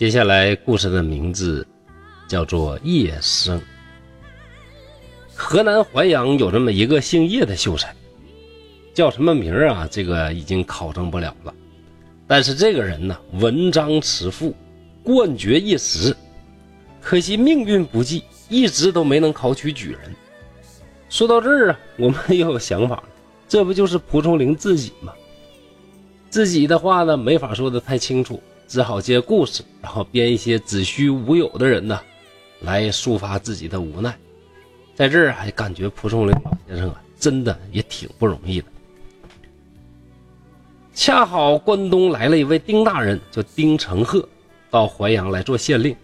接下来故事的名字叫做叶生。河南淮阳有这么一个姓叶的秀才，叫什么名啊？这个已经考证不了了。但是这个人呢，文章辞赋，冠绝一时。可惜命运不济，一直都没能考取举人。说到这儿啊，我们又有想法了，这不就是蒲松龄自己吗？自己的话呢，没法说的太清楚，只好借故事，然后编一些子虚乌有的人呢，来抒发自己的无奈。在这儿还感觉蒲松龄老先生啊，真的也挺不容易的。恰好关东来了一位丁大人，叫丁承鹤，到淮阳来做县令。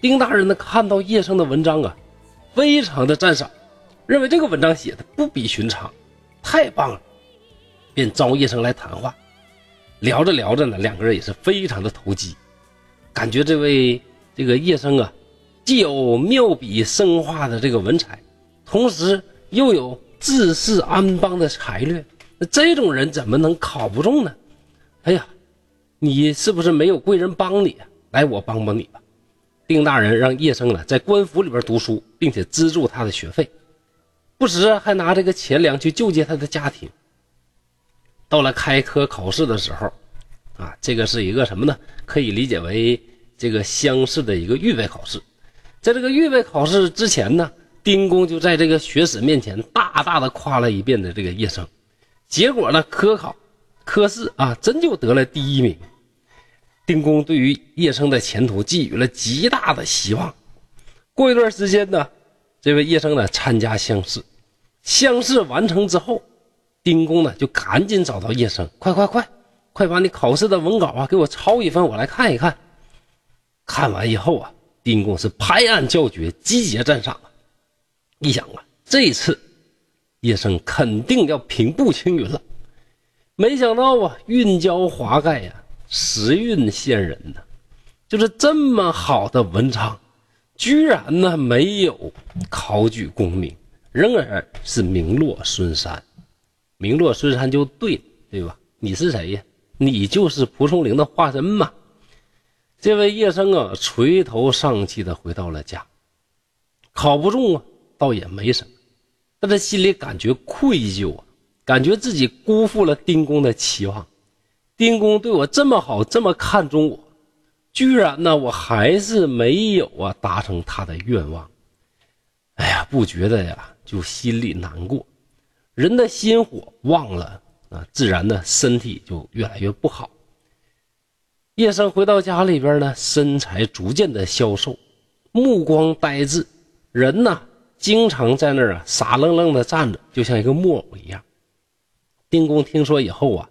丁大人呢，看到叶生的文章啊，非常的赞赏，认为这个文章写的不比寻常，太棒了，便招叶生来谈话。聊着聊着呢，两个人也是非常的投机，感觉这位这个叶生啊，既有妙笔生画的这个文采，同时又有治世安邦的才略，那这种人怎么能考不中呢？哎呀，你是不是没有贵人帮你？来，我帮帮你吧。丁大人让叶生呢在官府里边读书，并且资助他的学费，不时还拿这个钱粮去救济他的家庭。到了开科考试的时候，啊，这个是一个什么呢？可以理解为这个乡试的一个预备考试。在这个预备考试之前呢，丁公就在这个学史面前大大的夸了一遍的这个叶生。结果呢，科考、科试啊，真就得了第一名。丁公对于叶生的前途寄予了极大的希望。过一段时间呢，这位叶生呢参加乡试，乡试完成之后。丁公呢，就赶紧找到叶生，快快快，快把你考试的文稿啊，给我抄一份，我来看一看。看完以后啊，丁公是拍案叫绝，击节赞赏啊。一想啊，这次叶生肯定要平步青云了。没想到啊，运交华盖呀，时运陷人呐，就是这么好的文昌，居然呢没有考举功名，仍然是名落孙山。名落孙山就对，对吧？你是谁呀？你就是蒲松龄的化身嘛。这位叶生啊，垂头丧气的回到了家。考不中啊，倒也没什么，但他心里感觉愧疚啊，感觉自己辜负了丁公的期望。丁公对我这么好，这么看重我，居然呢，我还是没有啊达成他的愿望。哎呀，不觉得呀，就心里难过。人的心火旺了啊，自然呢身体就越来越不好。叶生回到家里边呢，身材逐渐的消瘦，目光呆滞，人呢经常在那儿啊傻愣愣的站着，就像一个木偶一样。丁公听说以后啊，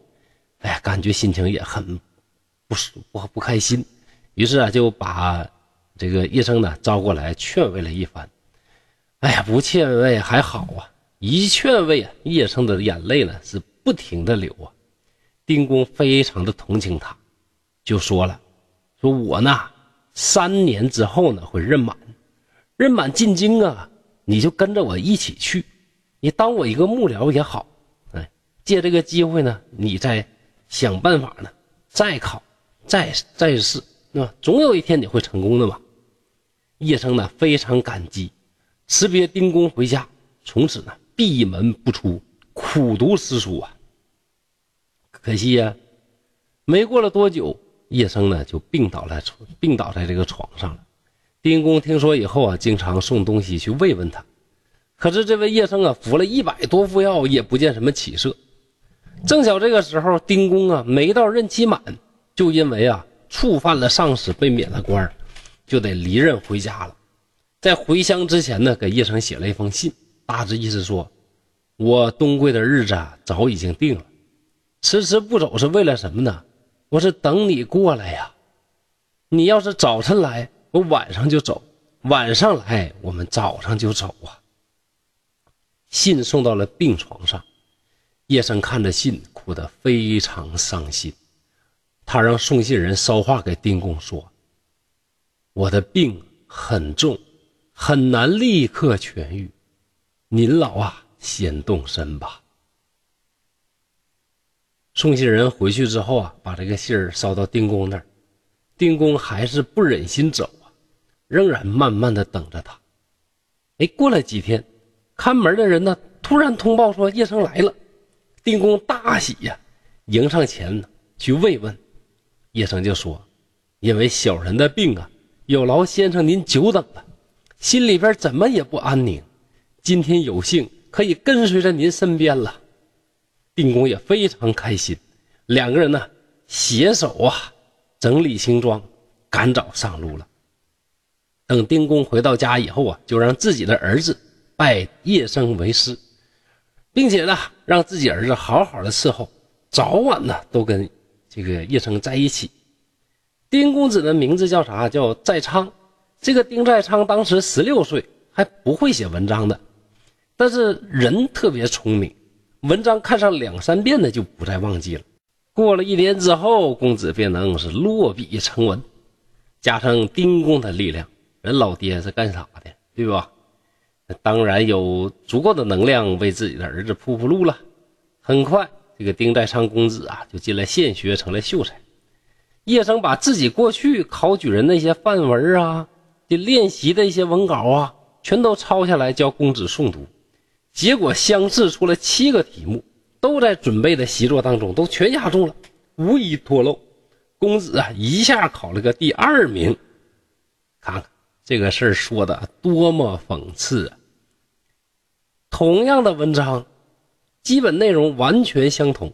哎呀，感觉心情也很不舒不不开心，于是啊就把这个叶生呢招过来劝慰了一番。哎呀，不劝慰还好啊。一劝慰啊，叶生的眼泪呢是不停的流啊。丁公非常的同情他，就说了：“说我呢，三年之后呢会任满，任满进京啊，你就跟着我一起去，你当我一个幕僚也好。哎，借这个机会呢，你再想办法呢，再考，再再试，那？总有一天你会成功的嘛。”叶生呢非常感激，辞别丁公回家，从此呢。闭门不出，苦读诗书啊。可惜呀，没过了多久，叶生呢就病倒了，病倒在这个床上了。丁公听说以后啊，经常送东西去慰问他。可是这位叶生啊，服了一百多副药，也不见什么起色。正巧这个时候，丁公啊没到任期满，就因为啊触犯了上司，被免了官，就得离任回家了。在回乡之前呢，给叶生写了一封信。大致意思说，我东归的日子啊，早已经定了，迟迟不走是为了什么呢？我是等你过来呀。你要是早晨来，我晚上就走；晚上来，我们早上就走啊。信送到了病床上，叶生看着信，哭得非常伤心。他让送信人捎话给丁公说：“我的病很重，很难立刻痊愈。”您老啊，先动身吧。送信人回去之后啊，把这个信儿捎到丁公那儿。丁公还是不忍心走啊，仍然慢慢的等着他。哎，过了几天，看门的人呢突然通报说叶生来了，丁公大喜呀，迎上前去慰问。叶生就说：“因为小人的病啊，有劳先生您久等了，心里边怎么也不安宁。今天有幸可以跟随着您身边了。”丁公也非常开心，两个人呢携手啊整理行装，赶早上路了。等丁公回到家以后啊，就让自己的儿子拜叶生为师，并且呢让自己儿子好好的伺候，早晚呢都跟。这个叶生在一起，丁公子的名字叫啥？叫在昌。这个丁在昌当时十六岁，还不会写文章的，但是人特别聪明，文章看上两三遍的就不再忘记了。过了一年之后，公子便能是落笔成文。加上丁公的力量，人老爹是干啥的，对吧？当然有足够的能量为自己的儿子铺铺路了。很快。这个丁在昌公子啊，就进了县学，成了秀才。叶生把自己过去考举人那些范文啊，这练习的一些文稿啊，全都抄下来教公子诵读。结果相试出了七个题目，都在准备的习作当中，都全押中了，无一脱漏。公子啊，一下考了个第二名。看看这个事儿说的多么讽刺啊！同样的文章。基本内容完全相同。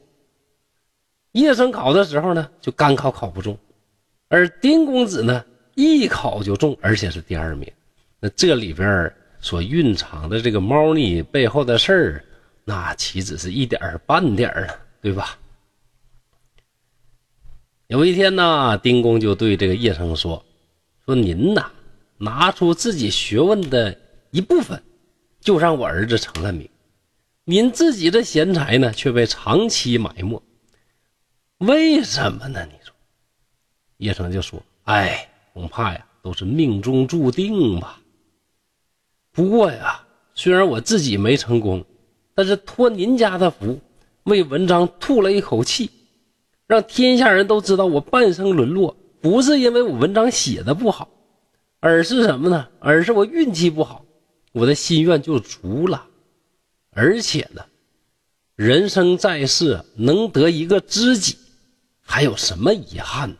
叶生考的时候呢，就干考考不中，而丁公子呢，一考就中，而且是第二名。那这里边所蕴藏的这个猫腻背后的事儿，那岂止是一点儿半点儿对吧？有一天呢，丁公就对这个叶生说：“说您呐，拿出自己学问的一部分，就让我儿子成了名。”您自己的贤才呢，却被长期埋没，为什么呢？你说，叶生就说：“哎，恐怕呀，都是命中注定吧。不过呀，虽然我自己没成功，但是托您家的福，为文章吐了一口气，让天下人都知道我半生沦落，不是因为我文章写的不好，而是什么呢？而是我运气不好，我的心愿就足了。”而且呢，人生在世能得一个知己，还有什么遗憾呢？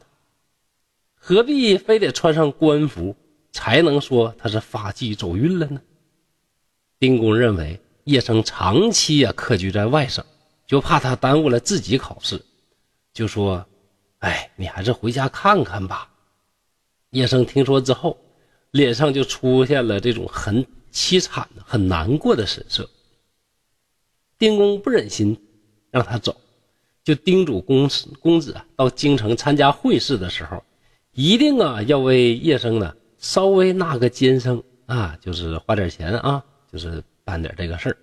何必非得穿上官服才能说他是发迹走运了呢？丁公认为叶生长期啊客居在外省，就怕他耽误了自己考试，就说：“哎，你还是回家看看吧。”叶生听说之后，脸上就出现了这种很凄惨、很难过的神色。丁公不忍心让他走，就叮嘱公子公子啊，到京城参加会试的时候，一定啊要为叶生呢稍微纳个监生啊，就是花点钱啊，就是办点这个事儿。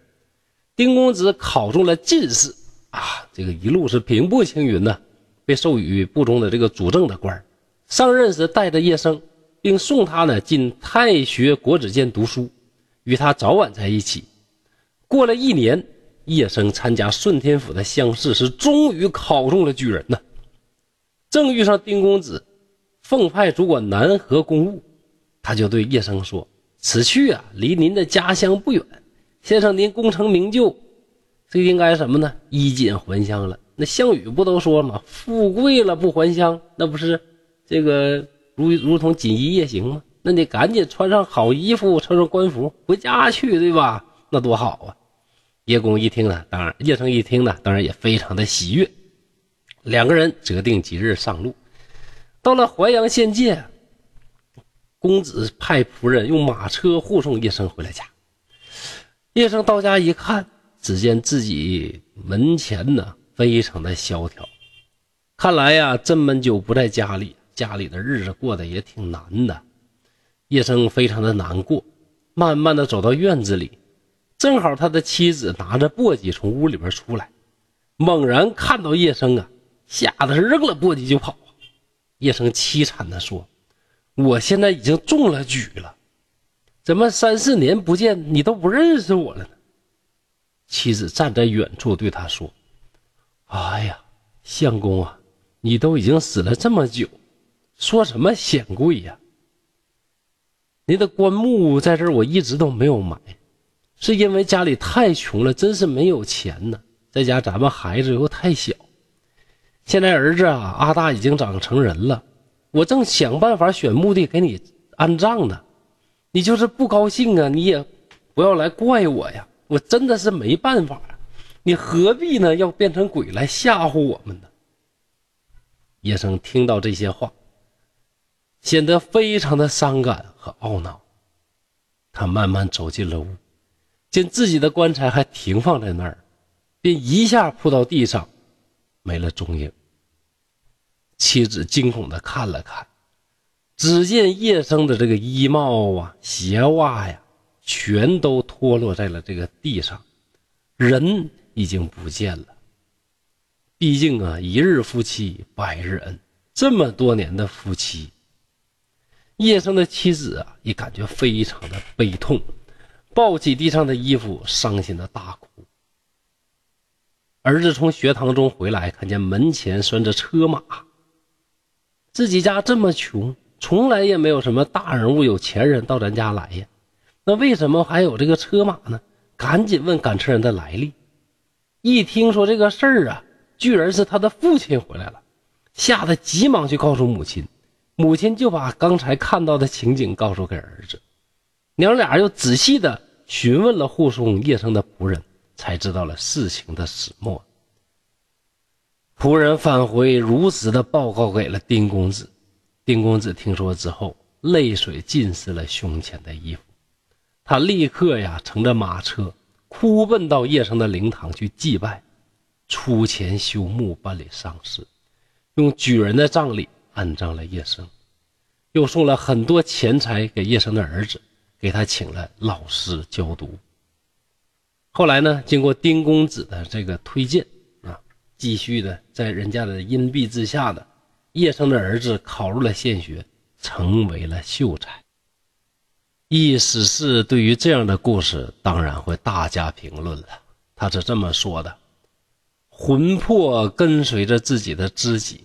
丁公子考中了进士啊，这个一路是平步青云呐，被授予部中的这个主政的官上任时带着叶生，并送他呢进太学国子监读书，与他早晚在一起。过了一年。叶生参加顺天府的乡试，是终于考中了举人呐。正遇上丁公子奉派主管南河公务，他就对叶生说：“此去啊，离您的家乡不远。先生您功成名就，这应该什么呢？衣锦还乡了。那项羽不都说吗？富贵了不还乡，那不是这个如如同锦衣夜行吗？那你赶紧穿上好衣服，穿上官服回家去，对吧？那多好啊！”叶公一听呢，当然叶生一听呢，当然也非常的喜悦。两个人择定吉日上路，到了淮阳县界，公子派仆人用马车护送叶生回了家。叶生到家一看，只见自己门前呢非常的萧条，看来呀这么久不在家里，家里的日子过得也挺难的。叶生非常的难过，慢慢的走到院子里。正好他的妻子拿着簸箕从屋里边出来，猛然看到叶生啊，吓得是扔了簸箕就跑。叶生凄惨的说：“我现在已经中了举了，怎么三四年不见你都不认识我了呢？”妻子站在远处对他说：“哎呀，相公啊，你都已经死了这么久，说什么显贵呀？您的棺木在这儿，我一直都没有埋，是因为家里太穷了，真是没有钱呢。在家咱们孩子又太小，现在儿子啊，阿大已经长成人了，我正想办法选墓地给你安葬呢。你就是不高兴啊，你也不要来怪我呀，我真的是没办法啊。你何必呢？要变成鬼来吓唬我们呢？叶生听到这些话，显得非常的伤感和懊恼。他慢慢走进了屋，见自己的棺材还停放在那儿，便一下扑到地上，没了踪影。妻子惊恐的看了看，只见叶生的这个衣帽啊、鞋袜呀，全都脱落在了这个地上，人。已经不见了。毕竟啊，一日夫妻百日恩，这么多年的夫妻，叶生的妻子啊，也感觉非常的悲痛，抱起地上的衣服，伤心的大哭。儿子从学堂中回来，看见门前拴着车马，自己家这么穷，从来也没有什么大人物、有钱人到咱家来呀，那为什么还有这个车马呢？赶紧问赶车人的来历。一听说这个事儿啊，居然是他的父亲回来了，吓得急忙去告诉母亲，母亲就把刚才看到的情景告诉给儿子，娘俩又仔细的询问了护送叶生的仆人，才知道了事情的始末。仆人返回如实的报告给了丁公子，丁公子听说之后，泪水浸湿了胸前的衣服，他立刻呀乘着马车。哭奔到叶生的灵堂去祭拜，出钱修墓办理丧事，用举人的葬礼安葬了叶生，又送了很多钱财给叶生的儿子，给他请了老师教读。后来呢，经过丁公子的这个推荐，继续的在人家的荫庇之下的叶生的儿子考入了县学，成为了秀才。易史是对于这样的故事，当然会大加评论了。他是这么说的：“魂魄跟随着自己的知己，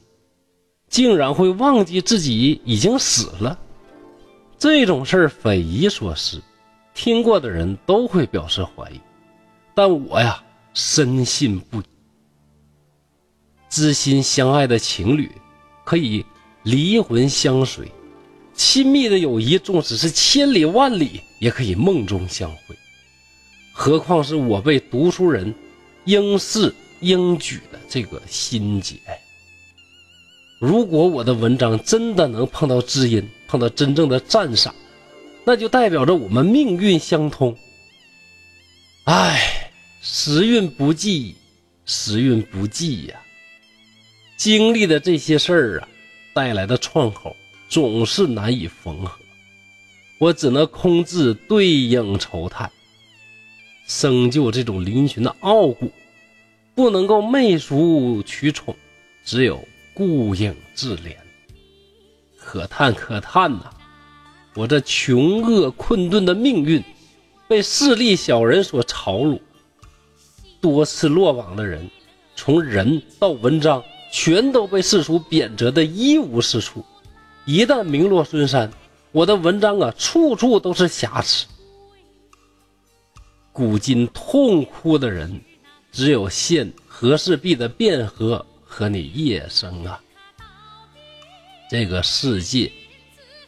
竟然会忘记自己已经死了，这种事儿匪夷所思。听过的人都会表示怀疑，但我呀，深信不疑。知心相爱的情侣，可以离魂相随。”亲密的友谊，纵使是千里万里，也可以梦中相会。何况是我辈读书人应试应举的这个心结。如果我的文章真的能碰到知音，碰到真正的赞赏，那就代表着我们命运相通。唉，时运不济，时运不济呀！经历的这些事儿啊，带来的创口。总是难以缝合，我只能空自对影愁叹。生就这种嶙峋的傲骨，不能够媚俗取宠，只有顾影自怜。可叹可叹呐！我这穷厄困顿的命运，被势利小人所嘲辱，多次落网的人，从人到文章，全都被世俗贬谪的一无是处。一旦名落孙山，我的文章啊，处处都是瑕疵。古今痛哭的人，只有现和氏璧的卞和和你叶生啊。这个世界，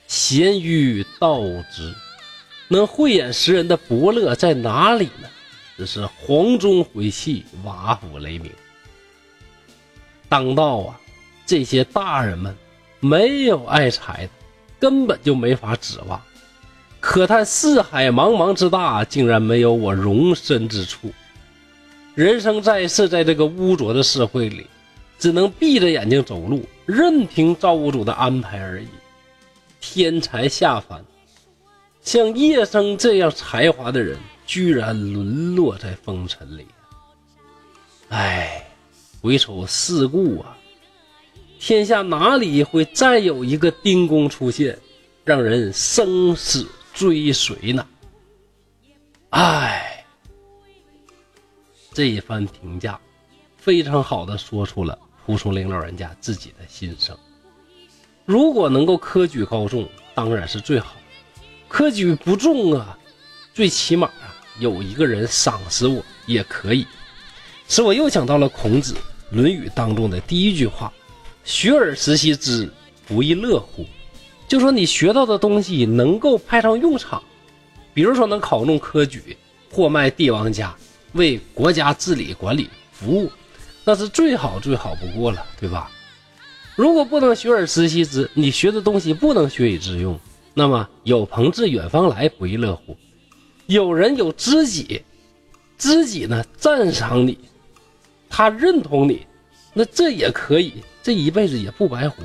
咸鱼道之，能慧眼识人的伯乐在哪里呢？只是黄钟回气，瓦釜雷鸣。当道啊，这些大人们。没有爱财的，根本就没法指望。可叹四海茫茫之大，竟然没有我容身之处。人生在世，在这个污浊的社会里，只能闭着眼睛走路，任凭造物主的安排而已。天才下凡，像叶生这样才华的人，居然沦落在风尘里。唉，回首四顾啊！天下哪里会再有一个丁公出现，让人生死追随呢？唉，这一番评价，非常好的说出了蒲松龄老人家自己的心声。如果能够科举高中，当然是最好；科举不中啊，最起码啊，有一个人赏识我也可以。使我又想到了孔子《论语》当中的第一句话：“学而时习之，不亦乐乎？”就说你学到的东西能够派上用场，比如说能考中科举，或卖帝王家，为国家治理管理服务，那是最好最好不过了，对吧？如果不能学而时习之，你学的东西不能学以致用，那么有朋自远方来，不亦乐乎？有人有知己，知己呢赞赏你，他认同你，那这也可以，这一辈子也不白活。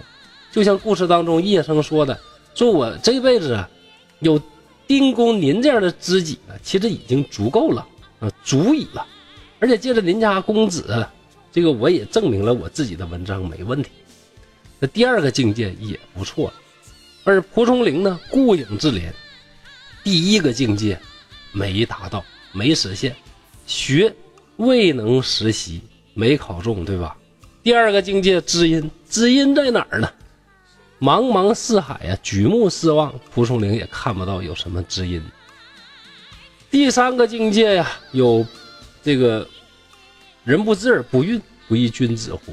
就像故事当中叶生说的：“说我这辈子啊，有丁公您这样的知己啊，其实已经足够了啊，足矣了。而且借着您家公子，这个我也证明了我自己的文章没问题。”那第二个境界也不错，而蒲松龄呢，顾影自怜，第一个境界没达到，没实现，学未能实习，没考中，对吧？第二个境界知音，知音在哪儿呢？茫茫四海呀，举目四望，蒲松龄也看不到有什么知音。第三个境界呀，有这个人不知而不愠，不亦君子乎？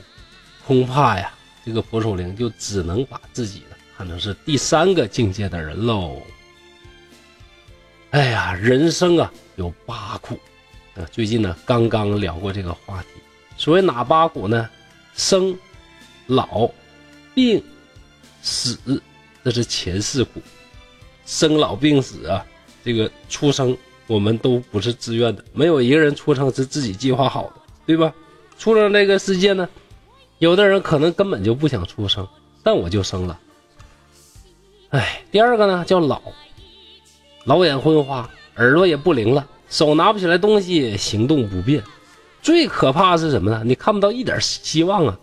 恐怕呀。这个蒲松龄就只能把自己呢看成是第三个境界的人喽。哎呀，人生啊有八苦，啊，最近呢刚刚聊过这个话题。所谓哪八苦呢？生、老、病、死，这是前四苦。生老病死啊，这个出生我们都不是自愿的，没有一个人出生是自己计划好的，对吧？出生这个世界呢？有的人可能根本就不想出生，但我就生了。哎，第二个呢叫老，老眼昏花，耳朵也不灵了，手拿不起来东西，行动不便。最可怕是什么呢？你看不到一点希望啊，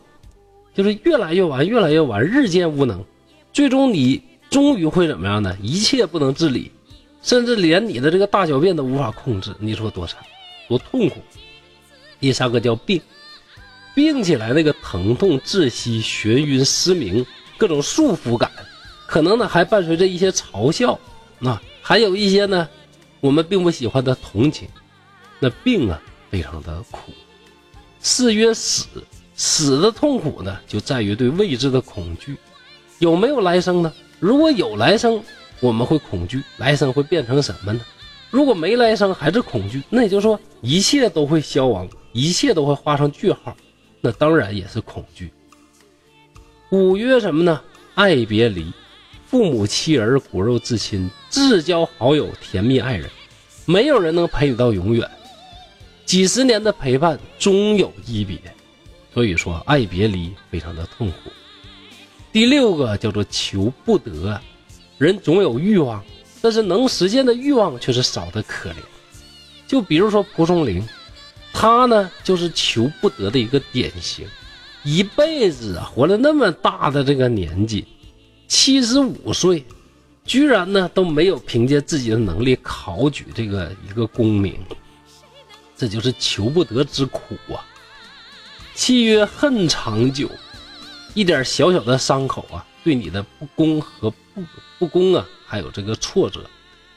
就是越来越晚，越来越晚，日渐无能，最终你终于会怎么样呢？一切不能自理，甚至连你的这个大小便都无法控制。你说多惨，多痛苦。第三个叫病。病起来那个疼痛、窒息、眩晕、失明，各种束缚感，可能呢还伴随着一些嘲笑，那还有一些呢我们并不喜欢的同情。那病啊非常的苦，四曰死，死的痛苦呢就在于对未知的恐惧。有没有来生呢？如果有来生，我们会恐惧，来生会变成什么呢？如果没来生还是恐惧，那也就是说一切都会消亡，一切都会画上句号。那当然也是恐惧。五曰什么呢？爱别离，父母妻儿骨肉至亲，至交好友甜蜜爱人，没有人能陪你到永远。几十年的陪伴，终有一别。所以说，爱别离非常的痛苦。第六个叫做求不得，人总有欲望，但是能实现的欲望却是少得可怜。就比如说蒲松龄。他呢，就是求不得的一个典型，一辈子啊，活了那么大的这个年纪，七十五岁，居然呢都没有凭借自己的能力考取这个一个功名，这就是求不得之苦啊。契约恨长久，一点小小的伤口啊，对你的不公和不不公啊，还有这个挫折，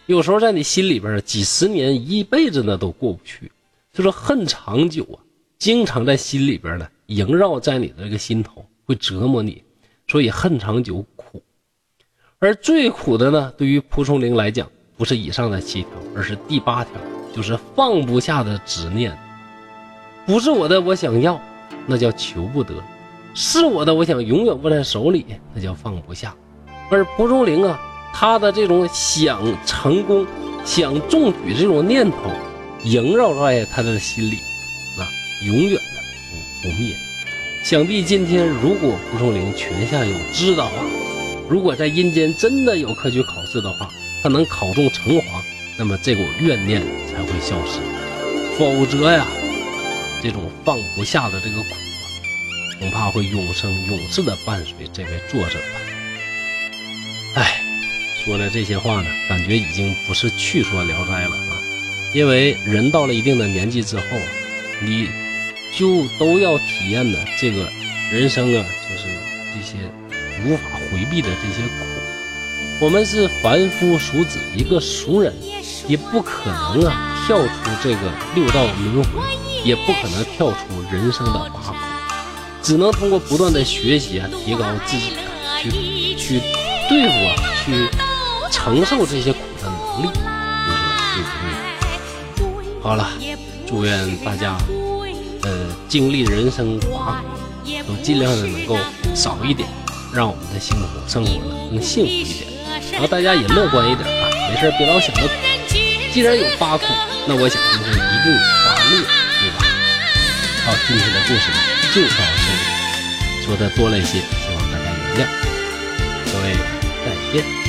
有时候在你心里边几十年、一辈子呢都过不去。就说恨长久啊，经常在心里边呢萦绕在你的这个心头，会折磨你，所以恨长久苦。而最苦的呢，对于蒲松龄来讲，不是以上的七条，而是第八条，就是放不下的执念。不是我的，我想要，那叫求不得；是我的，我想永远握在手里，那叫放不下。而蒲松龄啊，他的这种想成功、想中举这种念头。萦绕在他的心里，啊，永远的不不灭。想必今天如果蒲松龄泉下有知的话，如果在阴间真的有科举考试的话，他能考中成，那么这股怨念才会消失。否则呀，这种放不下的这个苦啊，恐怕会永生永世的伴随这位作者吧。哎，说了这些话呢，感觉已经不是去说《聊斋》了啊。因为人到了一定的年纪之后，你就都要体验的这个人生啊，就是这些无法回避的这些苦。我们是凡夫俗子，一个俗人，也不可能啊跳出这个六道轮回，也不可能跳出人生的八苦，只能通过不断的学习啊，提高自己啊，去去对付啊，去承受这些苦的能力。你说对不对？好了，祝愿大家，呃，经历人生八苦，都尽量的能够少一点，让我们的幸福生活呢更幸福一点。然后大家也乐观一点啊，没事别老想着苦。既然有八苦，那我想就是一定有八乐，对吧？好，今天的故事呢就到这里，说的多了一些，希望大家原谅。各位再见。